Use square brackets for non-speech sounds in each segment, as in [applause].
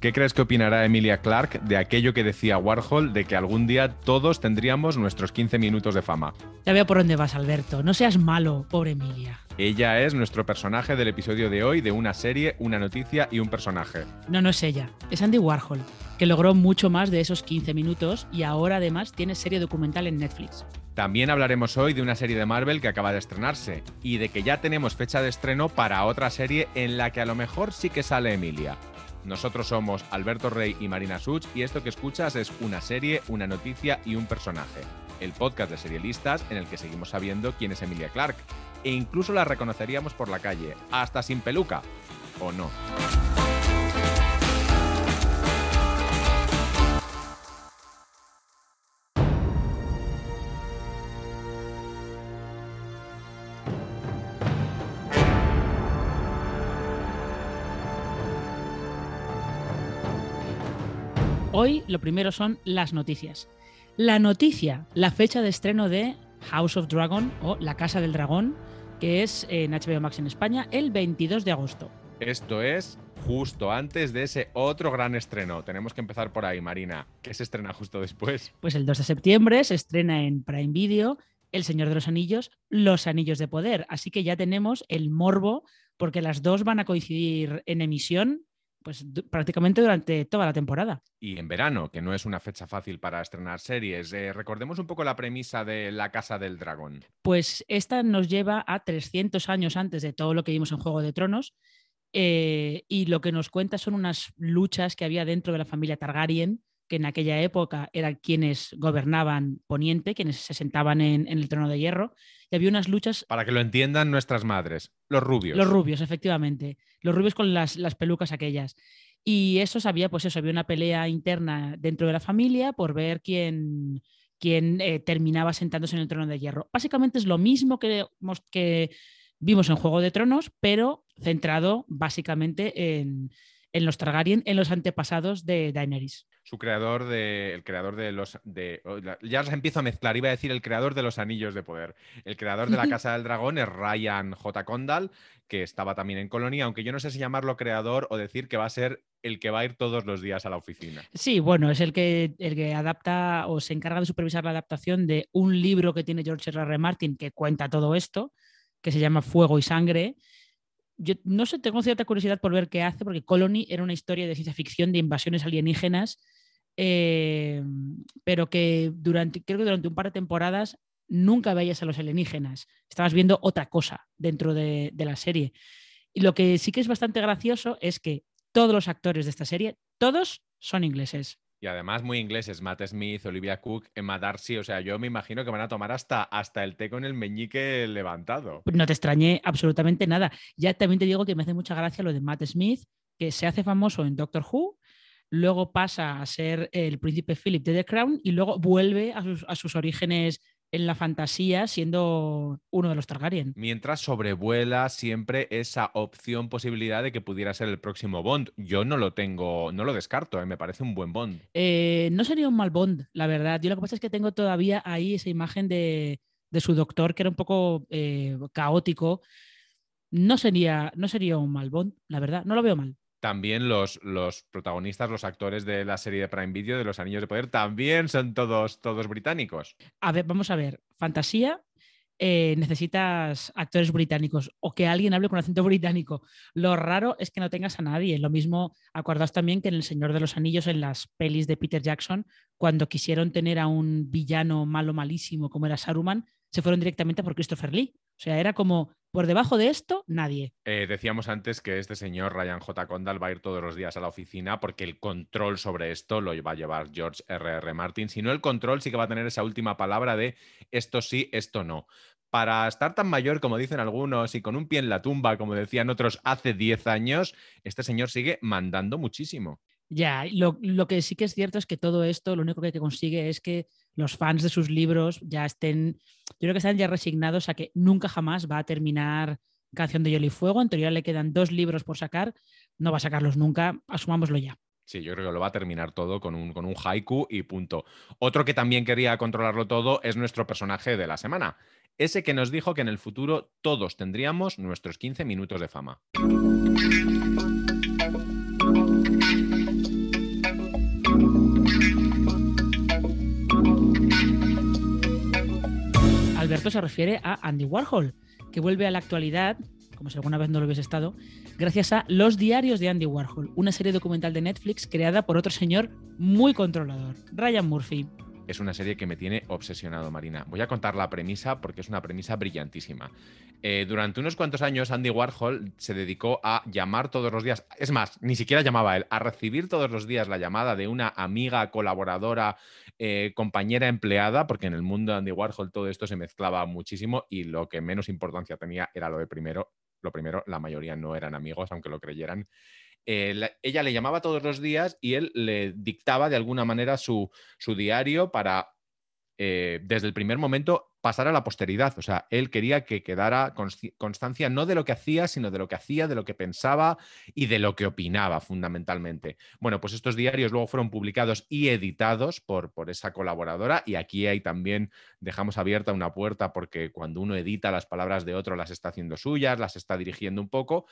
¿qué crees que opinará Emilia Clark de aquello que decía Warhol de que algún día todos tendríamos nuestros 15 minutos de fama? Ya veo por dónde vas, Alberto. No seas malo, pobre Emilia. Ella es nuestro personaje del episodio de hoy de una serie, una noticia y un personaje. No, no es ella. Es Andy Warhol, que logró mucho más de esos 15 minutos y ahora además tiene serie documental en Netflix. También hablaremos hoy de una serie de Marvel que acaba de estrenarse y de que ya tenemos fecha de estreno para otra serie en la que a lo mejor sí que sale Emilia. Nosotros somos Alberto Rey y Marina Such y esto que escuchas es una serie, una noticia y un personaje. El podcast de serialistas en el que seguimos sabiendo quién es Emilia Clark e incluso la reconoceríamos por la calle, hasta sin peluca. ¿O no? Hoy lo primero son las noticias. La noticia, la fecha de estreno de House of Dragon o La Casa del Dragón, que es en HBO Max en España el 22 de agosto. Esto es justo antes de ese otro gran estreno. Tenemos que empezar por ahí, Marina. ¿Qué se estrena justo después? Pues el 2 de septiembre se estrena en Prime Video El Señor de los Anillos, Los Anillos de Poder. Así que ya tenemos el morbo, porque las dos van a coincidir en emisión pues prácticamente durante toda la temporada. Y en verano, que no es una fecha fácil para estrenar series. Eh, recordemos un poco la premisa de La Casa del Dragón. Pues esta nos lleva a 300 años antes de todo lo que vimos en Juego de Tronos. Eh, y lo que nos cuenta son unas luchas que había dentro de la familia Targaryen, que en aquella época eran quienes gobernaban Poniente, quienes se sentaban en, en el trono de hierro, y había unas luchas... Para que lo entiendan nuestras madres, los rubios. Los rubios, efectivamente. Los rubios con las, las pelucas aquellas. Y eso sabía, pues eso, había una pelea interna dentro de la familia por ver quién, quién eh, terminaba sentándose en el trono de hierro. Básicamente es lo mismo que, que vimos en Juego de Tronos, pero centrado básicamente en, en los Targaryen, en los antepasados de Daenerys. Su creador de. El creador de los. De, oh, ya os empiezo a mezclar. Iba a decir el creador de los anillos de poder. El creador de la [laughs] Casa del Dragón es Ryan J. Condal, que estaba también en Colonia, aunque yo no sé si llamarlo creador o decir que va a ser el que va a ir todos los días a la oficina. Sí, bueno, es el que, el que adapta o se encarga de supervisar la adaptación de un libro que tiene George R. R. Martin que cuenta todo esto, que se llama Fuego y Sangre yo no sé, tengo cierta curiosidad por ver qué hace, porque Colony era una historia de ciencia ficción de invasiones alienígenas, eh, pero que durante, creo que durante un par de temporadas nunca veías a los alienígenas, estabas viendo otra cosa dentro de, de la serie. Y lo que sí que es bastante gracioso es que todos los actores de esta serie, todos son ingleses. Y además muy ingleses, Matt Smith, Olivia Cook, Emma Darcy, o sea, yo me imagino que van a tomar hasta, hasta el té con el meñique levantado. No te extrañé absolutamente nada. Ya también te digo que me hace mucha gracia lo de Matt Smith, que se hace famoso en Doctor Who, luego pasa a ser el príncipe Philip de The Crown y luego vuelve a sus, a sus orígenes en la fantasía siendo uno de los Targaryen. Mientras sobrevuela siempre esa opción, posibilidad de que pudiera ser el próximo Bond. Yo no lo tengo, no lo descarto, ¿eh? me parece un buen Bond. Eh, no sería un mal Bond, la verdad. Yo lo que pasa es que tengo todavía ahí esa imagen de, de su doctor que era un poco eh, caótico. No sería, no sería un mal Bond, la verdad. No lo veo mal también los, los, protagonistas, los actores de la serie de Prime Video de los Anillos de Poder, también son todos, todos británicos. A ver, vamos a ver. Fantasía, eh, necesitas actores británicos o que alguien hable con acento [laughs] británico. Lo raro es que no tengas a nadie. Lo mismo, acordaos también que en El Señor de los Anillos, en las pelis de Peter Jackson, cuando quisieron tener a un villano malo, malísimo como era Saruman, se fueron directamente por Christopher Lee. O sea, era como, por debajo de esto, nadie. Eh, decíamos antes que este señor, Ryan J. Condal, va a ir todos los días a la oficina porque el control sobre esto lo va a llevar George R. R. Martin. Si no, el control sí que va a tener esa última palabra de esto sí, esto no. Para estar tan mayor como dicen algunos y con un pie en la tumba, como decían otros hace 10 años, este señor sigue mandando muchísimo. Ya, lo, lo, que sí que es cierto es que todo esto lo único que consigue es que los fans de sus libros ya estén, yo creo que están ya resignados a que nunca jamás va a terminar Canción de Hielo y Fuego. En teoría le quedan dos libros por sacar, no va a sacarlos nunca, asumámoslo ya. Sí, yo creo que lo va a terminar todo con un, con un haiku y punto. Otro que también quería controlarlo todo es nuestro personaje de la semana. Ese que nos dijo que en el futuro todos tendríamos nuestros 15 minutos de fama. Esto se refiere a Andy Warhol, que vuelve a la actualidad, como si alguna vez no lo hubiese estado, gracias a Los Diarios de Andy Warhol, una serie documental de Netflix creada por otro señor muy controlador, Ryan Murphy es una serie que me tiene obsesionado, Marina. Voy a contar la premisa porque es una premisa brillantísima. Eh, durante unos cuantos años, Andy Warhol se dedicó a llamar todos los días, es más, ni siquiera llamaba a él, a recibir todos los días la llamada de una amiga, colaboradora, eh, compañera empleada, porque en el mundo de Andy Warhol todo esto se mezclaba muchísimo y lo que menos importancia tenía era lo de primero. Lo primero, la mayoría no eran amigos, aunque lo creyeran. Eh, ella le llamaba todos los días y él le dictaba de alguna manera su, diario para, eh, desde el primer momento, pasar a la posteridad. O sea, él quería que quedara constancia no de lo que hacía, sino de lo que hacía, de lo que pensaba y de lo que opinaba fundamentalmente. Bueno, pues estos diarios luego fueron publicados y editados por, por esa colaboradora y aquí hay también, dejamos abierta una puerta porque cuando uno edita las palabras de otro las está haciendo suyas, las está dirigiendo un poco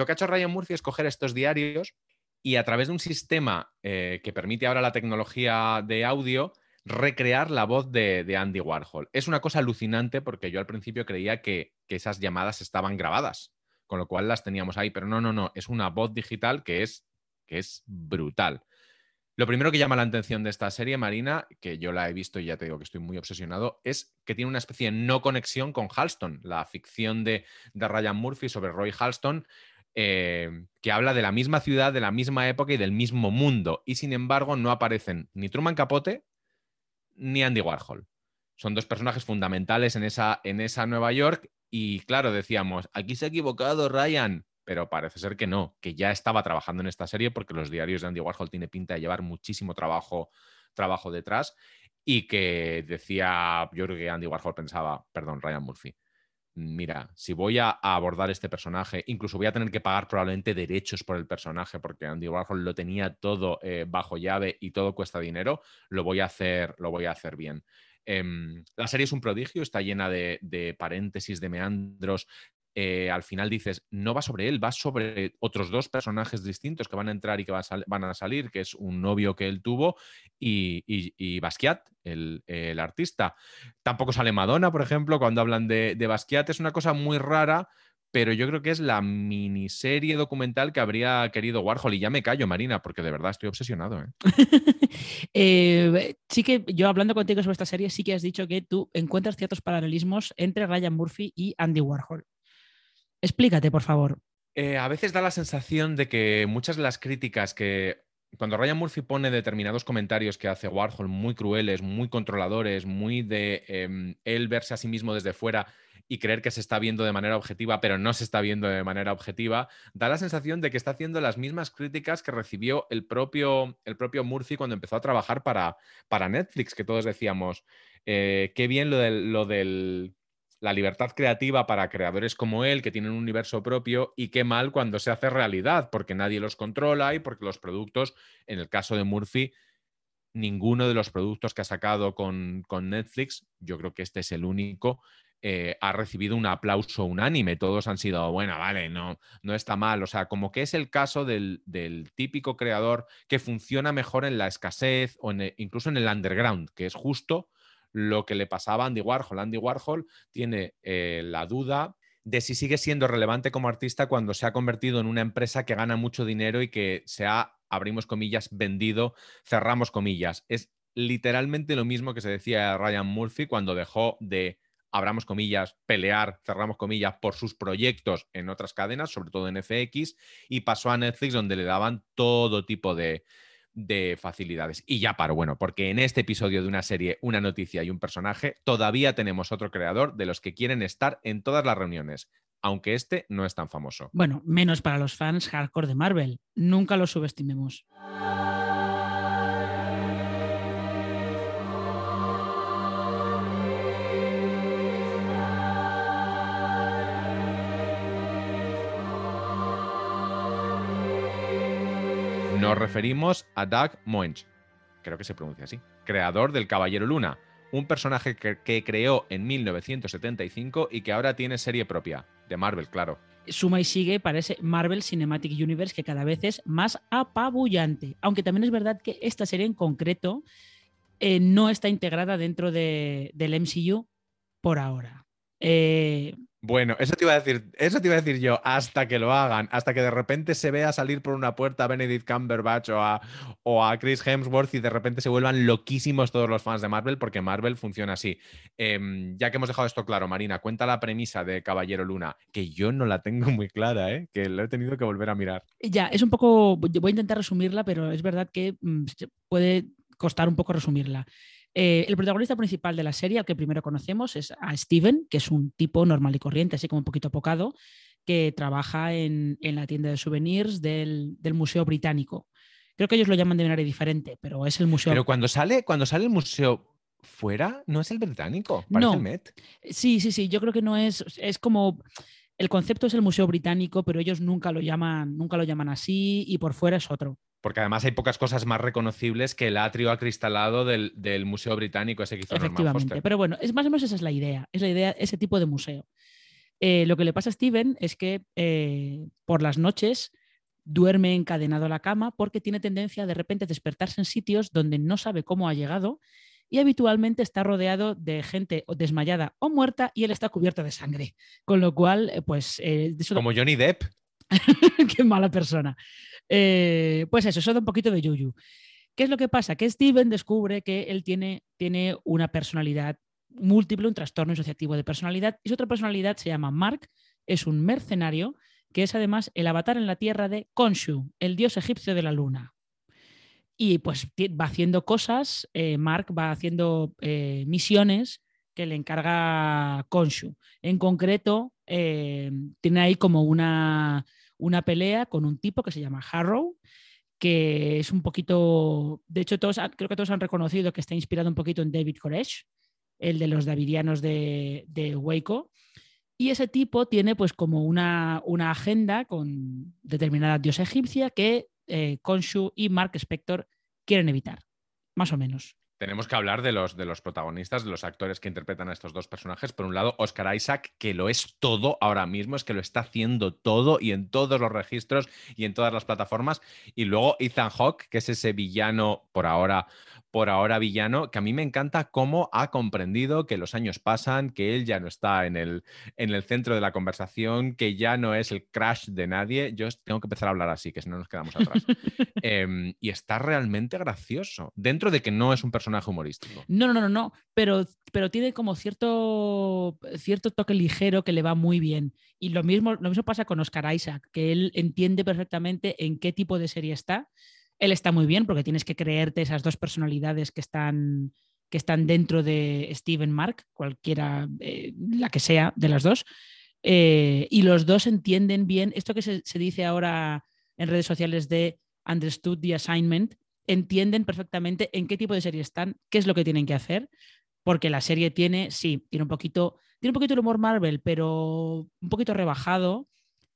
lo que ha hecho Ryan Murphy es coger estos diarios y a través de un sistema eh, que permite ahora la tecnología de audio, recrear la voz de, Andy Warhol. Es una cosa alucinante porque yo al principio creía que, esas llamadas estaban grabadas, con lo cual las teníamos ahí, pero no, no, no, es una voz digital que es, que es brutal. Lo primero que llama la atención de esta serie, Marina, que yo la he visto y ya te digo que estoy muy obsesionado, es que tiene una especie de no conexión con Halston, la ficción de, de Ryan Murphy sobre Roy Halston, eh, que habla de la misma ciudad, de la misma época y del mismo mundo. Y sin embargo, no aparecen ni Truman Capote ni Andy Warhol. Son dos personajes fundamentales en esa, en esa Nueva York. Y claro, decíamos, aquí se ha equivocado Ryan, pero parece ser que no, que ya estaba trabajando en esta serie porque los diarios de Andy Warhol tiene pinta de llevar muchísimo trabajo, trabajo detrás y que decía, yo creo que Andy Warhol pensaba, perdón, Ryan Murphy, mira, si voy a, abordar este personaje, incluso voy a tener que pagar probablemente derechos por el personaje, porque Andy Warhol lo tenía todo eh, bajo llave y todo cuesta dinero, lo voy a hacer, lo voy a hacer bien. Em, la serie es un prodigio, está llena de paréntesis, de meandros, eh, al final dices, no va sobre él, va sobre otros dos personajes distintos que van a entrar y que van a salir, que es un novio que él tuvo y, Basquiat, el, artista. Tampoco sale Madonna, por ejemplo, cuando hablan de, Basquiat. Es una cosa muy rara, pero yo creo que es la miniserie documental que habría querido Warhol. Y ya me callo, Marina, porque de verdad estoy obsesionado. ¿eh? [laughs] Eh, sí que yo hablando contigo sobre esta serie, sí que has dicho que tú encuentras ciertos paralelismos entre Ryan Murphy y Andy Warhol. Explícate, por favor. Eh, a veces da la sensación de que muchas de las críticas que cuando Ryan Murphy pone determinados comentarios que hace Warhol muy crueles, muy controladores, muy de em, él verse a sí mismo desde fuera y creer que se está viendo de manera objetiva, pero no se está viendo de manera objetiva, da la sensación de que está haciendo las mismas críticas que recibió el propio, el propio Murphy cuando empezó a trabajar para, para Netflix, que todos decíamos, eh, qué bien lo lo del la libertad creativa para creadores como él, que tienen un universo propio, y qué mal cuando se hace realidad, porque nadie los controla y porque los productos, en el caso de Murphy, ninguno de los productos que ha sacado con, Netflix, yo creo que este es el único, eh, ha recibido un aplauso unánime. Todos han sido, bueno, vale, no, no está mal. O sea, como que es el caso del, típico creador que funciona mejor en la escasez o incluso en el underground, que es justo lo que le pasaba a Andy Warhol. Andy Warhol tiene eh, la duda de si sigue siendo relevante como artista cuando se ha convertido en una empresa que gana mucho dinero y que se ha, abrimos comillas, vendido, cerramos comillas. Es literalmente lo mismo que se decía Ryan Murphy cuando dejó de, abramos comillas, pelear, cerramos comillas, por sus proyectos en otras cadenas, sobre todo en FX, y pasó a Netflix donde le daban todo tipo de, de facilidades. Y ya paro, bueno, porque en este episodio de una serie, una noticia y un personaje, todavía tenemos otro creador de los que quieren estar en todas las reuniones, aunque este no es tan famoso. Bueno, menos para los fans hardcore de Marvel. Nunca lo subestimemos. Nos referimos a Doug Moench, creo que se pronuncia así, creador del Caballero Luna, un personaje que, creó en 1975 y que ahora tiene serie propia, de Marvel, claro. Suma y sigue para ese Marvel Cinematic Universe que cada vez es más apabullante. Aunque también es verdad que esta serie en concreto eh, no está integrada dentro del MCU por ahora. Eh, bueno, eso te iba a decir, eso te iba a decir yo, hasta que lo hagan, hasta que de repente se vea salir por una puerta a Benedict Cumberbatch o a, Chris Hemsworth y de repente se vuelvan loquísimos todos los fans de Marvel, porque Marvel funciona así. Em, ya que hemos dejado esto claro, Marina, cuenta la premisa de Caballero Luna, que yo no la tengo muy clara, ¿eh? que lo he tenido que volver a mirar. Ya, es un poco, voy a intentar resumirla, pero es verdad que mm, puede costar un poco resumirla. Eh, el protagonista principal de la serie, al que primero conocemos, es a Steven, que es un tipo normal y corriente, así como un poquito apocado, que trabaja en, la tienda de souvenirs del, Museo Británico. Creo que ellos lo llaman de manera diferente, pero es el museo. Pero cuando sale, cuando sale el museo fuera, no es el británico, parece no. el Met. Sí, sí, sí, yo creo que no es. Es como. El concepto es el Museo Británico, pero ellos nunca lo llaman, nunca lo llaman así, y por fuera es otro. Porque además hay pocas cosas más reconocibles que el atrio acristalado del, Museo Británico, ese que hizo Efectivamente, pero bueno, es más o menos esa es la idea, es la idea, ese tipo de museo. Eh, lo que le pasa a Steven es que eh, por las noches duerme encadenado a la cama porque tiene tendencia de repente a despertarse en sitios donde no sabe cómo ha llegado y habitualmente está rodeado de gente desmayada o muerta y él está cubierto de sangre. Con lo cual, eh, pues... Como Johnny Depp. [laughs] Qué mala persona. Eh, pues eso, eso da un poquito de yuyu. ¿Qué es lo que pasa? Que Steven descubre que él tiene, tiene una personalidad múltiple, un trastorno asociativo de personalidad, y su otra personalidad se llama Mark, es un mercenario que es además el avatar en la tierra de Khonshu, el dios egipcio de la luna. Y pues va haciendo cosas, eh, Mark va haciendo eh, misiones que le encarga Khonshu. En concreto, tiene ahí como una, una pelea con un tipo que se llama Harrow, que es un poquito, de hecho todos, creo que todos han reconocido que está inspirado un poquito en David Koresh, el de los davidianos de, de Waco. Y ese tipo tiene pues como una, una agenda con determinada diosa egipcia que eh, Khonshu y Mark Spector quieren evitar, más o menos. Tenemos que hablar de los, de los protagonistas, de los actores que interpretan a estos dos personajes. Por un lado, Oscar Isaac, que lo es todo ahora mismo, es que lo está haciendo todo y en todos los registros y en todas las plataformas. Y luego Ethan Hawke, que es ese villano por ahora por ahora villano, que a mí me encanta cómo ha comprendido que los años pasan, que él ya no está en el, en el centro de la conversación, que ya no es el crash de nadie. Yo tengo que empezar a hablar así, que si no nos quedamos atrás. [laughs] Em, y está realmente gracioso, dentro de que no es un personaje humorístico. No, no, no, no, pero, pero tiene como cierto, cierto toque ligero que le va muy bien. Y lo mismo, lo mismo pasa con Oscar Isaac, que él entiende perfectamente en qué tipo de serie está él está muy bien porque tienes que creerte esas dos personalidades que están, que están dentro de Steven Mark, cualquiera, eh, la que sea de las dos. Eh, y los dos entienden bien esto que se, dice ahora en redes sociales de understood the assignment, entienden perfectamente en qué tipo de serie están, qué es lo que tienen que hacer, porque la serie tiene, sí, tiene un poquito, tiene un poquito el humor Marvel, pero un poquito rebajado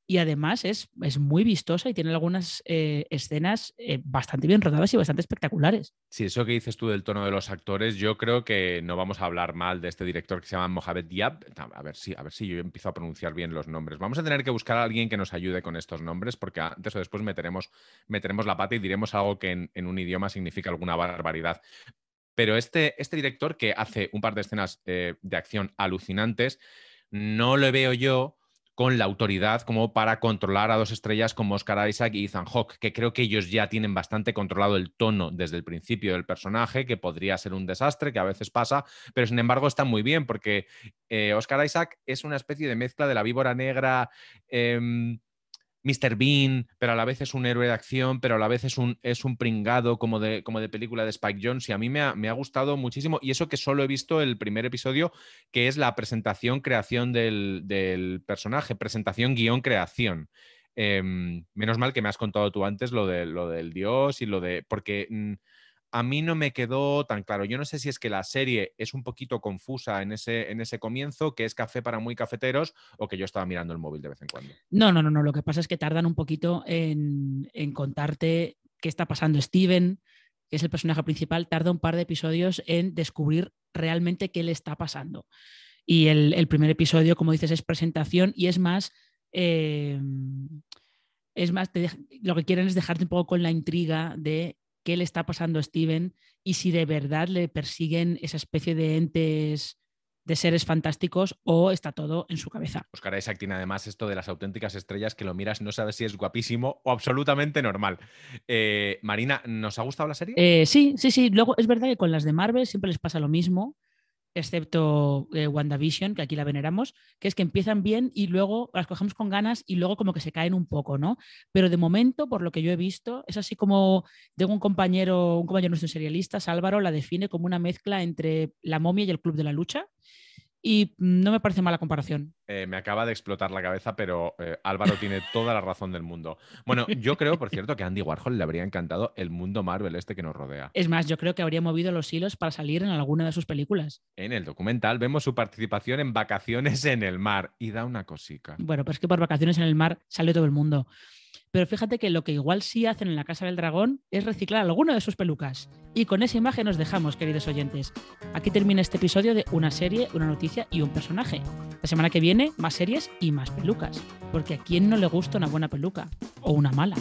y además es, es, muy vistosa y tiene algunas eh, escenas eh, bastante bien rodadas y bastante espectaculares. Sí, eso que dices tú del tono de los actores, yo creo que no vamos a hablar mal de este director que se llama Mohamed Diab. A ver si, a ver si yo empiezo a pronunciar bien los nombres. Vamos a tener que buscar a alguien que nos ayude con estos nombres porque antes o después meteremos, la pata y diremos algo que en, un idioma significa alguna barbaridad. Pero este, este director que hace un par de escenas eh, de acción alucinantes, no lo veo yo con la autoridad como para controlar a dos estrellas como Oscar Isaac y Ethan Hawke, que creo que ellos ya tienen bastante controlado el tono desde el principio del personaje, que podría ser un desastre, que a veces pasa, pero sin embargo está muy bien porque eh, Oscar Isaac es una especie de mezcla de la víbora negra. Em, Mr. Bean, pero a la vez es un héroe de acción, pero a la vez es un, es un pringado como de, como de película de Spike Jones. Y a mí me ha, gustado muchísimo. Y eso que solo he visto el primer episodio, que es la presentación, creación del, personaje, presentación, guion, creación. Em, menos mal que me has contado tú antes lo, de, lo del dios y lo de. Porque. Mm, a mí no me quedó tan claro. Yo no sé si es que la serie es un poquito confusa en ese, en ese comienzo, que es café para muy cafeteros, o que yo estaba mirando el móvil de vez en cuando. No, no, no, no. Lo que pasa es que tardan un poquito en, contarte qué está pasando Steven, que es el personaje principal, tarda un par de episodios en descubrir realmente qué le está pasando. Y el, primer episodio, como dices, es presentación y es más. Eh, es más, lo que quieren es dejarte un poco con la intriga de qué le está pasando a Steven y si de verdad le persiguen esa especie de entes de seres fantásticos o está todo en su cabeza. Oscar Isaac tiene además esto de las auténticas estrellas que lo miras, no sabes si es guapísimo o absolutamente normal. Eh, Marina, ¿nos ha gustado la serie? Eh, sí, sí, sí. Luego es verdad que con las de Marvel siempre les pasa lo mismo excepto eh, WandaVision, que aquí la veneramos, que es que empiezan bien y luego las cogemos con ganas y luego como que se caen un poco, ¿no? Pero de momento, por lo que yo he visto, es así como tengo un compañero, un compañero nuestro serialista, Álvaro, la define como una mezcla entre la momia y el club de la lucha y no me parece mala comparación. Eh, me acaba de explotar la cabeza, pero eh, Álvaro tiene toda la razón del mundo. Bueno, yo creo, por cierto, que a Andy Warhol le habría encantado el mundo Marvel este que nos rodea. Es más, yo creo que habría movido los hilos para salir en alguna de sus películas. En el documental vemos su participación en Vacaciones en el Mar y da una cosica. Bueno, pues es que por Vacaciones en el Mar sale todo el mundo. Pero fíjate que lo que igual sí hacen en la Casa del Dragón es reciclar alguna de sus pelucas. Y con esa imagen nos dejamos, queridos oyentes. Aquí termina este episodio de una serie, una noticia y un personaje. La semana que viene, más series y más pelucas. Porque a quién no le gusta una buena peluca o una mala.